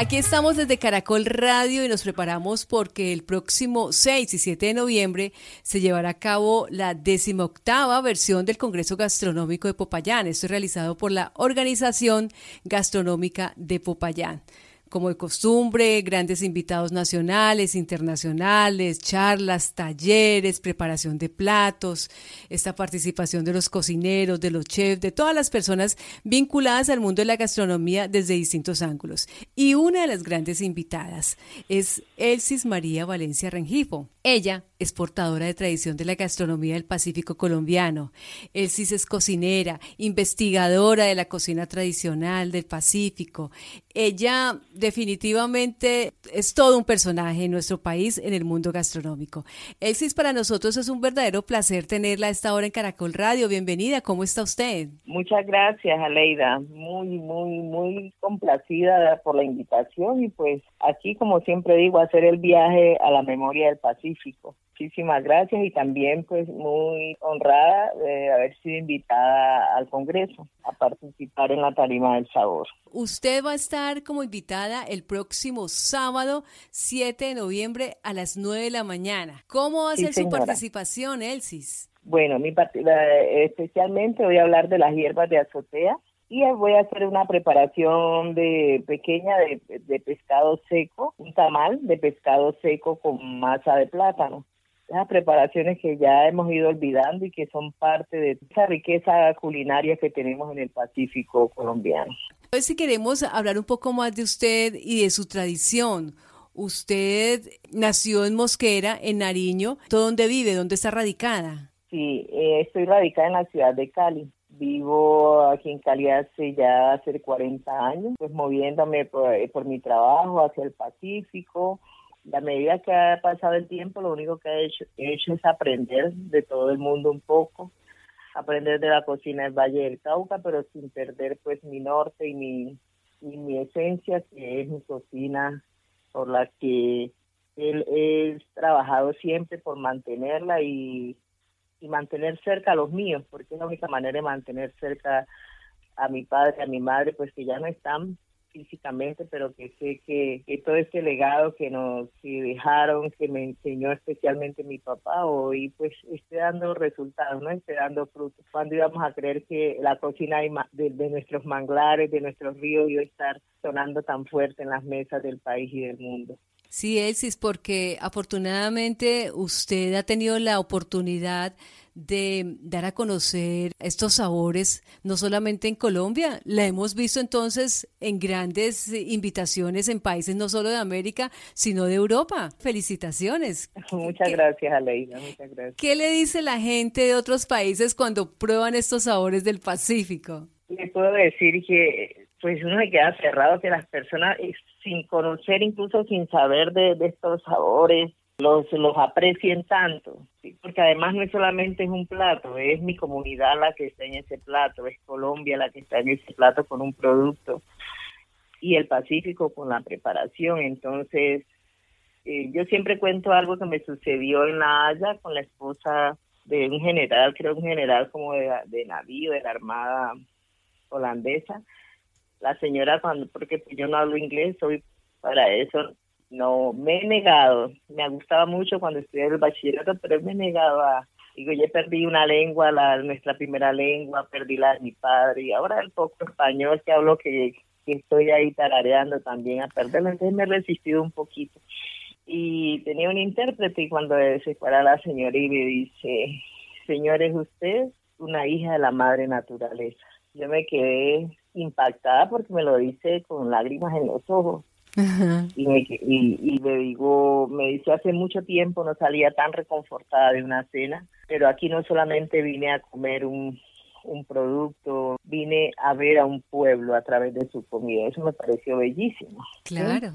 Aquí estamos desde Caracol Radio y nos preparamos porque el próximo 6 y 7 de noviembre se llevará a cabo la decimoctava versión del Congreso Gastronómico de Popayán. Esto es realizado por la Organización Gastronómica de Popayán como de costumbre, grandes invitados nacionales, internacionales, charlas, talleres, preparación de platos, esta participación de los cocineros, de los chefs, de todas las personas vinculadas al mundo de la gastronomía desde distintos ángulos. Y una de las grandes invitadas es Elsis María Valencia Rengifo. Ella es portadora de tradición de la gastronomía del Pacífico colombiano. Elsis es cocinera, investigadora de la cocina tradicional del Pacífico. Ella definitivamente es todo un personaje en nuestro país en el mundo gastronómico. Elsis, para nosotros es un verdadero placer tenerla a esta hora en Caracol Radio. Bienvenida, ¿cómo está usted? Muchas gracias, Aleida. Muy, muy, muy complacida por la invitación y pues aquí, como siempre digo, hacer el viaje a la memoria del Pacífico muchísimas gracias y también pues muy honrada de haber sido invitada al Congreso a participar en la tarima del sabor. Usted va a estar como invitada el próximo sábado 7 de noviembre a las 9 de la mañana. ¿Cómo va a ser su participación, Elsis? Bueno, mi especialmente voy a hablar de las hierbas de azotea y voy a hacer una preparación de pequeña de, de, pescado seco, un tamal de pescado seco con masa de plátano esas preparaciones que ya hemos ido olvidando y que son parte de esa riqueza culinaria que tenemos en el Pacífico colombiano. Pues si queremos hablar un poco más de usted y de su tradición. Usted nació en Mosquera, en Nariño. ¿Dónde vive? ¿Dónde está radicada? Sí, eh, estoy radicada en la ciudad de Cali. Vivo aquí en Cali hace ya hace 40 años, pues moviéndome por, por mi trabajo hacia el Pacífico, la medida que ha pasado el tiempo, lo único que he hecho, es aprender de todo el mundo un poco, aprender de la cocina del Valle del Cauca, pero sin perder pues mi norte y mi, mi esencia, que es mi cocina, por la que él, he trabajado siempre por mantenerla y, y mantener cerca a los míos, porque es la única manera de mantener cerca a mi padre, a mi madre, pues que ya no están, físicamente, pero que sé que, todo este legado que nos dejaron, que me enseñó especialmente mi papá, hoy pues esté dando resultados, ¿no? Esté dando frutos. Cuando íbamos a creer que la cocina de, de nuestros manglares, de nuestros ríos, iba a estar sonando tan fuerte en las mesas del país y del mundo. Sí, Elsis, porque afortunadamente usted ha tenido la oportunidad de dar a conocer estos sabores, no solamente en Colombia, la hemos visto entonces en grandes invitaciones en países no solo de América, sino de Europa. Felicitaciones. Muchas gracias, Aleida. Muchas gracias. ¿Qué le dice la gente de otros países cuando prueban estos sabores del Pacífico? Le puedo decir que pues uno se queda cerrado que las personas sin conocer, incluso sin saber de estos sabores, los, los aprecien tanto, porque además no es solamente es un plato, es mi comunidad la que está en ese plato, es Colombia la que está en ese plato con un producto y el Pacífico con la preparación. Entonces, eh, yo siempre cuento algo que me sucedió en La Haya con la esposa de un general, creo un general como de, de navío de la Armada holandesa. La señora, cuando porque yo no hablo inglés, soy para eso no, me he negado, me gustaba mucho cuando estudié el bachillerato, pero me he negado a, digo, ya perdí una lengua, la nuestra primera lengua, perdí la de mi padre, y ahora el poco español que hablo que, estoy ahí tarareando también a perderlo, entonces me he resistido un poquito. Y tenía un intérprete y cuando se para la señora y me dice, señores, usted una hija de la madre naturaleza. Yo me quedé impactada porque me lo dice con lágrimas en los ojos y, me, y, le digo, me dice, hace mucho tiempo no salía tan reconfortada de una cena, pero aquí no solamente vine a comer un, un producto, vine a ver a un pueblo a través de su comida. Eso me pareció bellísimo. Claro.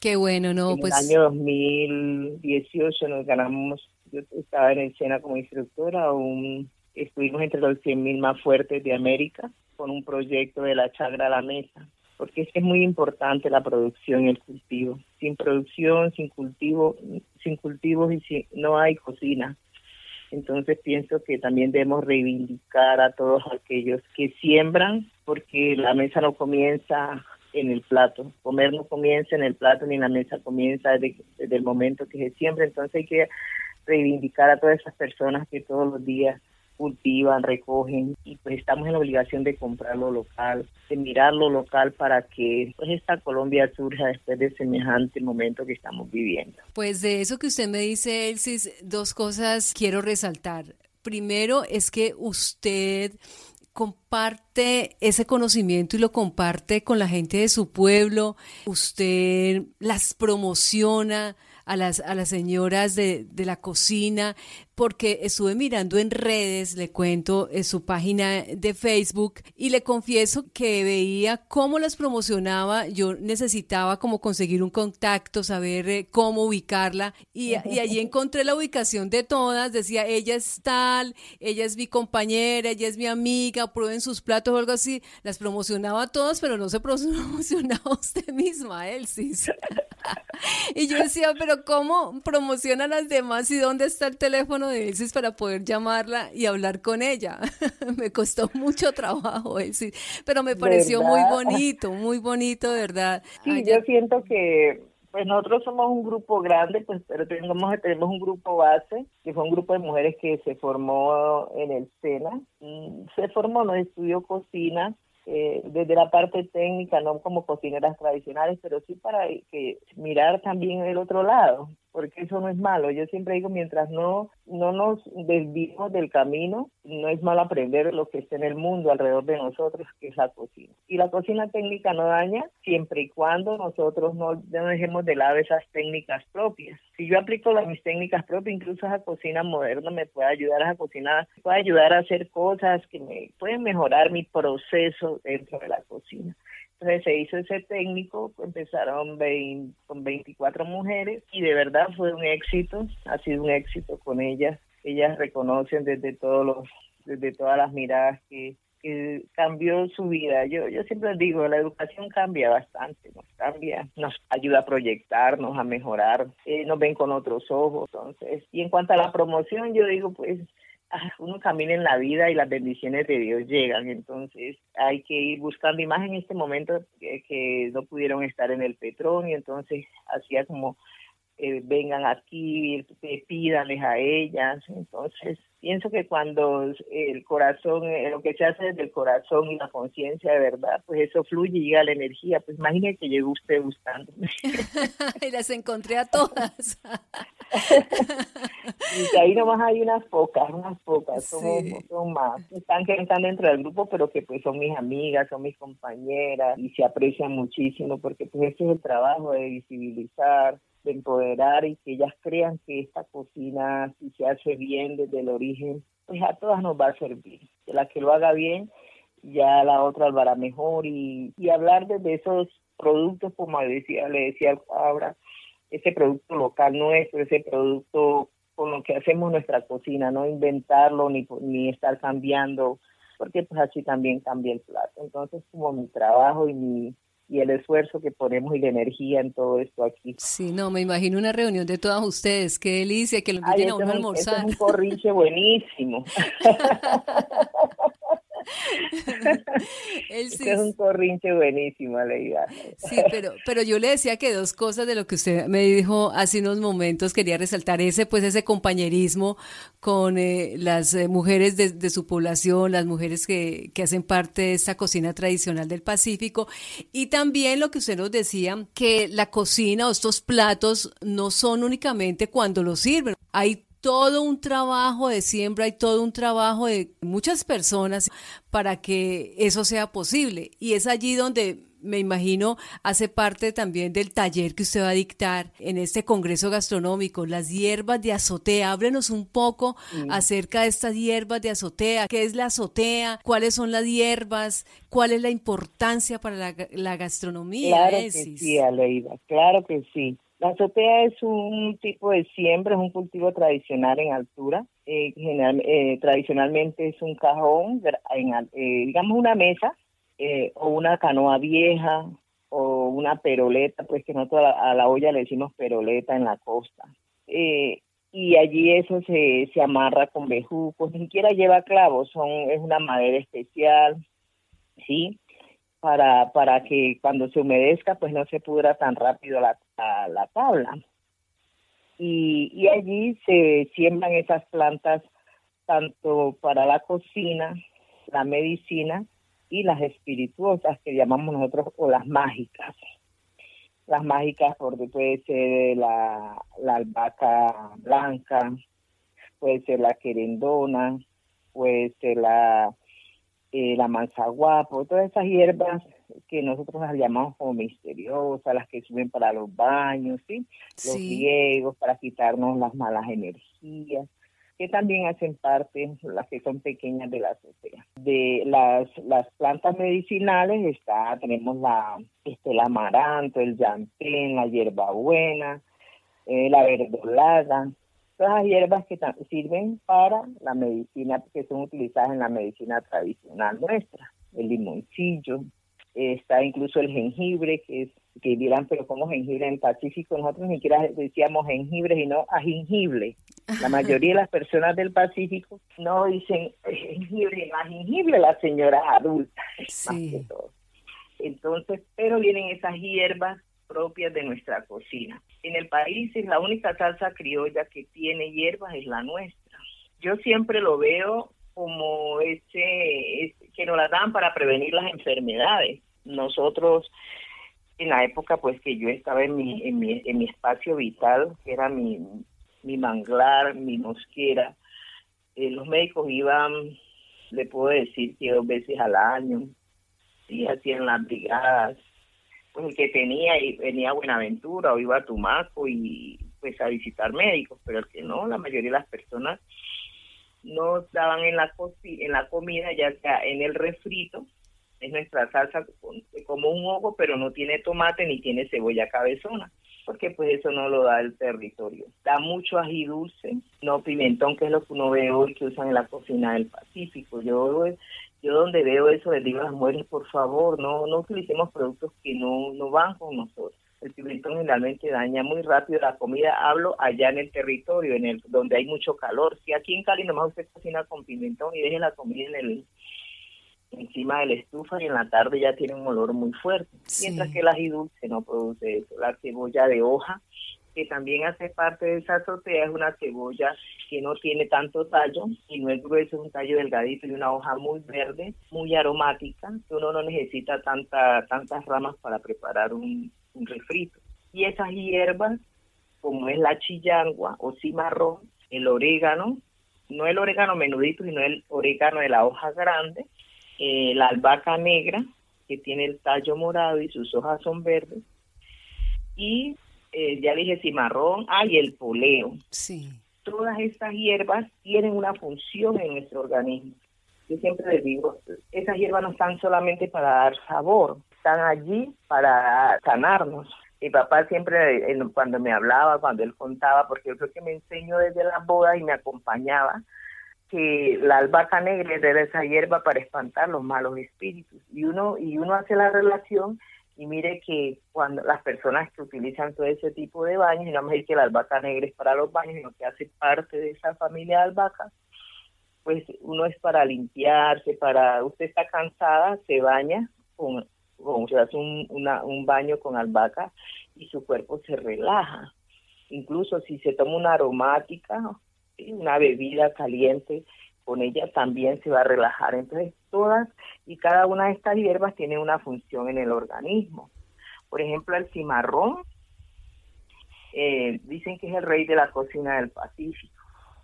Qué bueno, ¿no? En pues... el año 2018 nos ganamos, yo estaba en escena como instructora, un, estuvimos entre los 100.000 más fuertes de América con un proyecto de la chagra a la mesa porque es muy importante la producción y el cultivo. Sin producción, sin cultivo, sin cultivos y sin, no hay cocina. Entonces pienso que también debemos reivindicar a todos aquellos que siembran, porque la mesa no comienza en el plato. Comer no comienza en el plato ni la mesa, comienza desde, desde el momento que se siembra. Entonces hay que reivindicar a todas esas personas que todos los días cultivan, recogen y pues estamos en la obligación de comprar lo local, de mirar lo local para que pues esta Colombia surja después de semejante momento que estamos viviendo. Pues de eso que usted me dice, Elsis, dos cosas quiero resaltar. Primero es que usted comparte ese conocimiento y lo comparte con la gente de su pueblo, usted las promociona, a las, a las señoras de, de la cocina, porque estuve mirando en redes, le cuento, en su página de Facebook y le confieso que veía cómo las promocionaba. Yo necesitaba como conseguir un contacto, saber eh, cómo ubicarla y, y, allí encontré la ubicación de todas. Decía, ella es tal, ella es mi compañera, ella es mi amiga, prueben sus platos o algo así. Las promocionaba a todas, pero no se promocionaba usted misma, Elsis. y yo decía, pero ¿cómo promociona a las demás y dónde está el teléfono de Elsis para poder llamarla y hablar con ella? me costó mucho trabajo, Elsis, pero me pareció muy bonito, muy bonito, ¿verdad? Sí, yo siento que pues nosotros somos un grupo grande, pues pero tenemos, tenemos un grupo base, que fue un grupo de mujeres que se formó en el SENA. Se formó, nos estudió cocina, eh, desde la parte técnica, no como cocineras tradicionales, pero sí para que mirar también el otro lado, porque eso no es malo. Yo siempre digo, mientras no, no nos desviemos del camino, no es malo aprender lo que está en el mundo alrededor de nosotros, que es la cocina. Y la cocina técnica no daña siempre y cuando nosotros no, dejemos de lado esas técnicas propias. Si yo aplico las, mis técnicas propias, incluso esa cocina moderna me puede ayudar a cocinar, me puede ayudar a hacer cosas que me pueden mejorar mi proceso dentro de la cocina. Entonces se hizo ese técnico, empezaron con 24 mujeres y de verdad fue un éxito, ha sido un éxito con ellas. Ellas reconocen desde todos los, desde todas las miradas que, cambió su vida. Yo, yo siempre digo, la educación cambia bastante, nos cambia, nos ayuda a proyectarnos, a mejorar, eh, nos ven con otros ojos. Entonces, y en cuanto a la promoción, yo digo, pues uno camina en la vida y las bendiciones de Dios llegan, entonces hay que ir buscando, y en este momento que, no pudieron estar en el Petrón, y entonces hacía como eh, vengan aquí, pídanles a ellas, entonces pienso que cuando el corazón, eh, lo que se hace desde el corazón y la conciencia de verdad, pues eso fluye y llega la energía, pues imagínese que llegó usted buscándome. y las encontré a todas. y ahí nomás hay unas pocas, unas pocas, son, más. Están que están dentro del grupo, pero que pues son mis amigas, son mis compañeras y se aprecian muchísimo porque pues ese es el trabajo de visibilizar, de empoderar y que ellas crean que esta cocina, si se hace bien desde el origen, pues a todas nos va a servir. Que la que lo haga bien, ya la otra lo hará mejor y, y hablar de esos productos, como decía, le decía ahora, ese producto local nuestro, ese producto con lo que hacemos nuestra cocina, no inventarlo ni, ni estar cambiando, porque pues así también cambia el plato. Entonces, como mi trabajo y mi y el esfuerzo que ponemos y la energía en todo esto aquí. Sí, no, me imagino una reunión de todas ustedes, qué delicia, que lo inviten a uno a almorzar. Es un corriche buenísimo. es un corrinche buenísimo, Leida. Sí, pero, pero yo le decía que dos cosas de lo que usted me dijo hace unos momentos quería resaltar ese, pues ese compañerismo con eh, las eh, mujeres de, su población, las mujeres que, que hacen parte de esta cocina tradicional del Pacífico y también lo que usted nos decía, que la cocina o estos platos no son únicamente cuando los sirven. Hay todo un trabajo de siembra y todo un trabajo de muchas personas para que eso sea posible. Y es allí donde me imagino hace parte también del taller que usted va a dictar en este Congreso Gastronómico, las hierbas de azotea. Háblenos un poco acerca de estas hierbas de azotea. ¿Qué es la azotea? ¿Cuáles son las hierbas? ¿Cuál es la importancia para la, gastronomía? Claro que sí, Aleida, claro que sí. La azotea es un tipo de siembra, es un cultivo tradicional en altura. Eh, eh, tradicionalmente es un cajón, eh, digamos una mesa o una canoa vieja o una peroleta, pues que nosotros a la, olla le decimos peroleta en la costa. y allí eso se, se amarra con bejucos, ni siquiera lleva clavos, son, es una madera especial, ¿sí? Para, para que cuando se humedezca pues no se pudra tan rápido la, la, tabla. Y, y allí se siembran esas plantas tanto para la cocina, la medicina y las espirituosas que llamamos nosotros o las mágicas. Las mágicas porque puede ser la, la albahaca blanca, puede ser la querendona, puede ser la eh, la manzaguapo, todas esas hierbas que nosotros las llamamos como misteriosas, las que suben para los baños, ¿sí? Los griegos para quitarnos las malas energías, que también hacen parte, las que son pequeñas de la azotea. De las, las plantas medicinales está, tenemos la, este, el amaranto, el llantén, la hierbabuena, eh, la verdolaga, Todas las hierbas que sirven para la medicina, que son utilizadas en la medicina tradicional nuestra. El limoncillo, está incluso el jengibre, que es que dirán, pero como jengibre en Pacífico, nosotros ni siquiera decíamos jengibre, sino a jengibre. La mayoría de las personas del Pacífico no dicen jengibre, a jengibre las señoras adultas, más que todo. Entonces, pero vienen esas hierbas propias de nuestra cocina. En el país es la única salsa criolla que tiene hierbas es la nuestra. Yo siempre lo veo como ese, que nos la dan para prevenir las enfermedades. Nosotros en la época pues que yo estaba en mi, en mi, en mi espacio vital, que era mi, mi manglar, mi mosquera, eh, los médicos iban, le puedo decir que dos veces al año, y hacían las brigadas, el que tenía y venía a Buenaventura o iba a Tumaco y pues a visitar médicos, pero el que no, la mayoría de las personas no daban en la en la comida, ya sea en el refrito, es nuestra salsa como un ojo, pero no tiene tomate ni tiene cebolla cabezona, porque pues eso no lo da el territorio. Da mucho ají dulce, no pimentón, que es lo que uno ve hoy que usan en la cocina del Pacífico. Yo yo donde veo eso a las mujeres, por favor, no, no utilicemos productos que no, no van con nosotros. El pimentón generalmente daña muy rápido la comida. Hablo allá en el territorio, en el donde hay mucho calor. Si aquí en Cali nomás usted cocina con pimentón y deje la comida en el encima de la estufa y en la tarde ya tiene un olor muy fuerte. Mientras que el ají dulce no produce eso. La cebolla de hoja que también hace parte de esa azotea, es una cebolla que no tiene tanto tallo y no es grueso, es un tallo delgadito y una hoja muy verde, muy aromática, que uno no necesita tanta, tantas ramas para preparar un, refrito. Y esas hierbas, como es la chillangua o cimarrón, el orégano, no el orégano menudito, sino el orégano de la hoja grande, eh, la albahaca negra, que tiene el tallo morado y sus hojas son verdes, y eh, ya dije cimarrón, hay el poleo. Sí. Todas estas hierbas tienen una función en nuestro organismo. Yo siempre les digo, esas hierbas no están solamente para dar sabor, están allí para sanarnos. Mi papá siempre, cuando me hablaba, cuando él contaba, porque yo creo que me enseñó desde la boda y me acompañaba, que la albahaca negra era esa hierba para espantar los malos espíritus. Y uno, y uno hace la relación y mire que cuando las personas que utilizan todo ese tipo de baños, y no me dice que la albahaca negra es para los baños, sino que hace parte de esa familia de albahacas, pues uno es para limpiarse, para usted está cansada, se baña con, con se hace un, una, un baño con albahaca y su cuerpo se relaja. Incluso si se toma una aromática, una bebida caliente, con ella también se va a relajar. Entonces, todas y cada una de estas hierbas tiene una función en el organismo. Por ejemplo, el cimarrón, eh, dicen que es el rey de la cocina del Pacífico.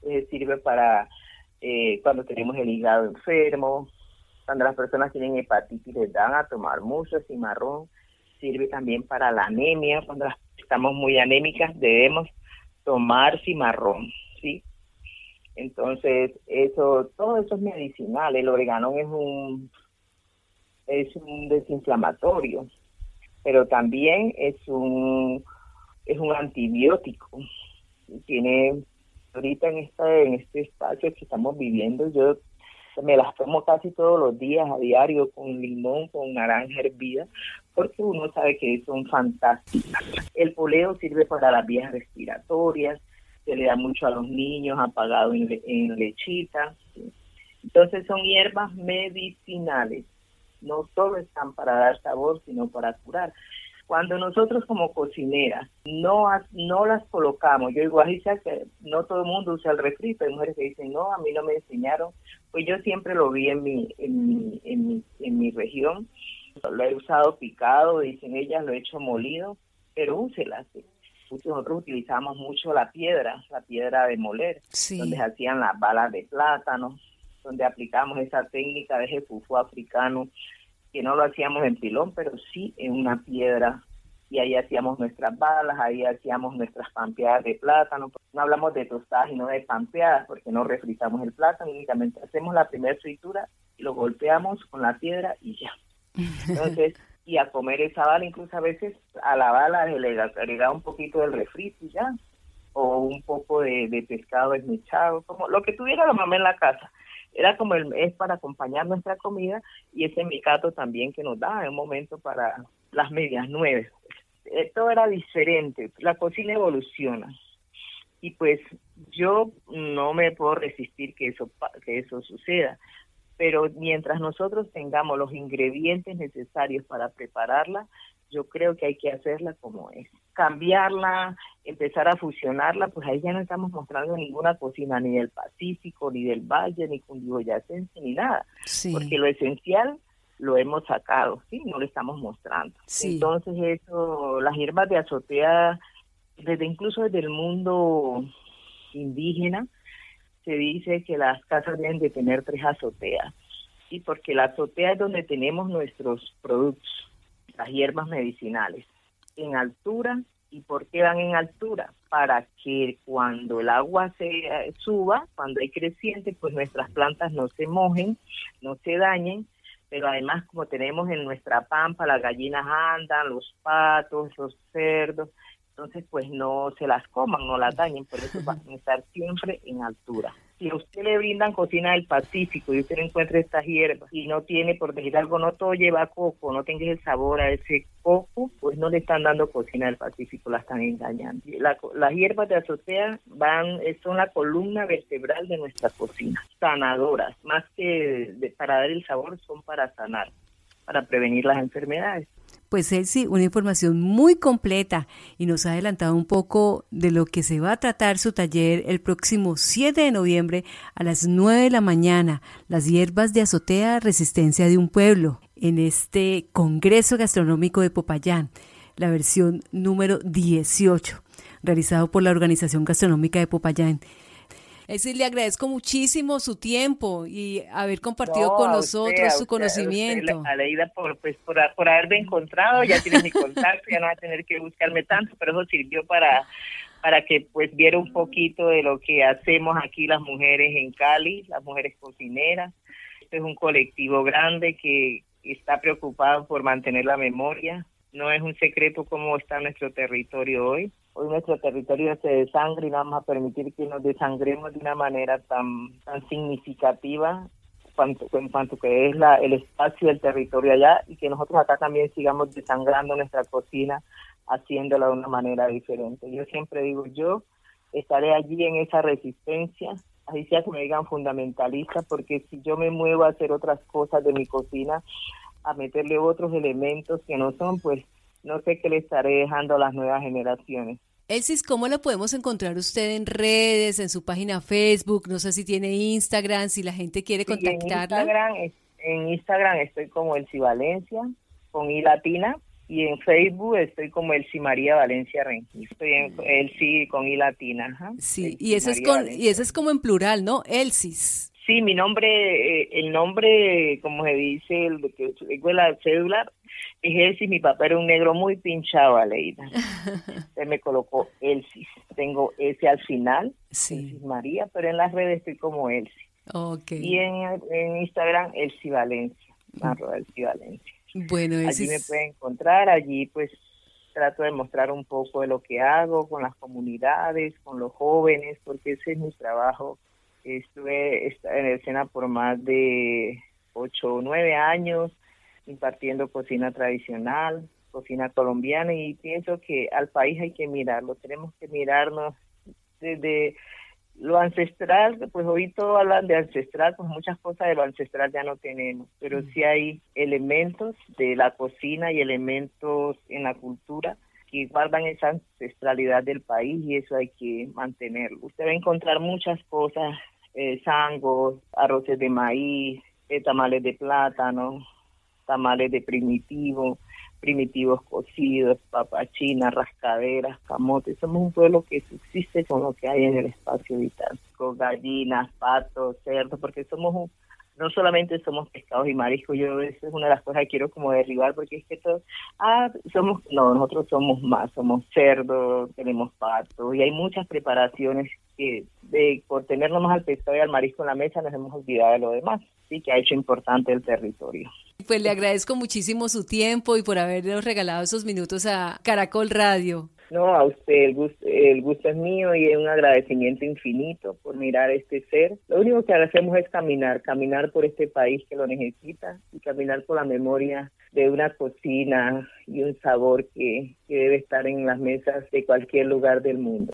Eh, sirve para eh, cuando tenemos el hígado enfermo, cuando las personas tienen hepatitis les dan a tomar mucho cimarrón. Sirve también para la anemia, cuando estamos muy anémicas debemos tomar cimarrón. Entonces, eso, todo eso es medicinal. El orégano es un, es un desinflamatorio, pero también es un, es un antibiótico. Tiene, ahorita en este, en este espacio que estamos viviendo, yo me las tomo casi todos los días a diario con limón, con naranja hervida, porque uno sabe que son fantásticas. El poleo sirve para las vías respiratorias, se le da mucho a los niños, apagado en, en lechita. Entonces son hierbas medicinales no solo están para dar sabor, sino para curar. Cuando nosotros como cocineras no, no las colocamos, yo digo, así que no todo el mundo usa el refrito, hay mujeres que dicen, no, a mí no me enseñaron, pues yo siempre lo vi en mi, en mi, en mi, en mi región, lo he usado picado, dicen ellas, lo he hecho molido, pero úselas. Nosotros utilizamos mucho la piedra, la piedra de moler, donde se hacían las balas de plátano, donde aplicamos esa técnica de jefufú africano que no lo hacíamos en pilón, pero sí en una piedra. Y ahí hacíamos nuestras balas, ahí hacíamos nuestras pampeadas de plátano. No hablamos de tostadas, sino de pampeadas, porque no refritamos el plátano, únicamente hacemos la primera fritura y lo golpeamos con la piedra y ya. Entonces, y a comer esa bala, incluso a veces a la bala le agregaba un poquito del refrito ya, o un poco de, de pescado esmechado, como lo que tuviera la mamá en la casa. Era como el, es para acompañar nuestra comida y ese micato también que nos da en un momento para las medias nueve. Esto era diferente, la cocina evoluciona. Y pues yo no me puedo resistir que eso que eso suceda, pero mientras nosotros tengamos los ingredientes necesarios para prepararla, yo creo que hay que hacerla como es. Cambiarla, empezar a fusionarla, pues ahí ya no estamos mostrando ninguna cocina ni del Pacífico, ni del Valle, ni Cundiboyacense, ni nada. Porque lo esencial lo hemos sacado, ¿sí? No lo estamos mostrando. Entonces eso, las hierbas de azotea, desde incluso desde el mundo indígena, se dice que las casas deben de tener tres azoteas, ¿sí? Porque la azotea es donde tenemos nuestros productos las hierbas medicinales en altura. ¿Y por qué van en altura? Para que cuando el agua se eh, suba, cuando hay creciente, pues nuestras plantas no se mojen, no se dañen, pero además como tenemos en nuestra pampa, las gallinas andan, los patos, los cerdos, entonces pues no se las coman, no las dañen, por eso van a estar siempre en altura. Si a usted le brindan cocina del Pacífico y usted encuentra estas hierbas y no tiene, por decir algo, no todo lleva coco, no tenga el sabor a ese coco, pues no le están dando cocina del Pacífico, la están engañando. las hierbas de azotea van, son la columna vertebral de nuestra cocina, sanadoras, más que para dar el sabor, son para sanar, para prevenir las enfermedades pues Elsie, una información muy completa y nos ha adelantado un poco de lo que se va a tratar su taller el próximo 7 de noviembre a las 9 de la mañana, las hierbas de azotea resistencia de un pueblo, en este Congreso Gastronómico de Popayán, la versión número 18, realizado por la Organización Gastronómica de Popayán. Es le agradezco muchísimo su tiempo y haber compartido con nosotros su conocimiento. Aleida, por, pues, por, por haberme encontrado, ya tiene mi contacto, ya no va a tener que buscarme tanto, pero eso sirvió para para que pues viera un poquito de lo que hacemos aquí las mujeres en Cali, las mujeres cocineras. Este es un colectivo grande que está preocupado por mantener la memoria. No es un secreto cómo está nuestro territorio hoy hoy nuestro territorio se desangre y no vamos a permitir que nos desangremos de una manera tan, tan significativa en cuanto que es la, el espacio del territorio allá y que nosotros acá también sigamos desangrando nuestra cocina haciéndola de una manera diferente. Yo siempre digo, yo estaré allí en esa resistencia, así sea que me digan fundamentalista, porque si yo me muevo a hacer otras cosas de mi cocina, a meterle otros elementos que no son, pues no sé qué le estaré dejando a las nuevas generaciones. Elsis, ¿cómo lo podemos encontrar usted en redes, en su página Facebook? No sé si tiene Instagram, si la gente quiere contactarla. En Instagram, en Instagram estoy como Elsi Valencia, con I latina, y en Facebook estoy como Elsi María Valencia Rengel. Estoy en Elsi con I latina. Sí, y eso, es con, y eso es como en plural, ¿no? Elsis. Sí, mi nombre, eh, el nombre, como se dice, el que es la cédula, es Elsis. Mi papá era un negro muy pinchado, Aleida. Se me colocó Elsis. Tengo ese al final, sí. María, pero en las redes estoy como Elsis. Okay. Y en, Instagram, Elsie Valencia, arroba Elsie Valencia. Bueno, allí me pueden encontrar, allí pues trato de mostrar un poco de lo que hago con las comunidades, con los jóvenes, porque ese es mi trabajo Estuve en el SENA por más de ocho o nueve años impartiendo cocina tradicional, cocina colombiana y pienso que al país hay que mirarlo, tenemos que mirarnos desde lo ancestral, pues hoy todo hablan de ancestral, pues muchas cosas de lo ancestral ya no tenemos, pero sí hay elementos de la cocina y elementos en la cultura que guardan esa ancestralidad del país y eso hay que mantenerlo. Usted va a encontrar muchas cosas, eh, sangos, arroces de maíz, eh, tamales de plátano, tamales de primitivo, primitivos cocidos, papachinas, rascaderas, camotes. Somos un pueblo que subsiste con lo que hay en el espacio vital, con gallinas, patos, cerdos, porque somos un, no solamente somos pescados y mariscos, yo eso es una de las cosas que quiero como derribar, porque es que todos, ah, somos, no, nosotros somos más, somos cerdos, tenemos patos, y hay muchas preparaciones que de, por tenernos más al pescado y al marisco en la mesa nos hemos olvidado de lo demás, sí, que ha hecho importante el territorio. Pues le agradezco muchísimo su tiempo y por habernos regalado esos minutos a Caracol Radio. No, a usted, el gusto, el gusto es mío y es un agradecimiento infinito por mirar este ser. Lo único que hacemos es caminar, caminar por este país que lo necesita y caminar por la memoria de una cocina y un sabor que, que debe estar en las mesas de cualquier lugar del mundo.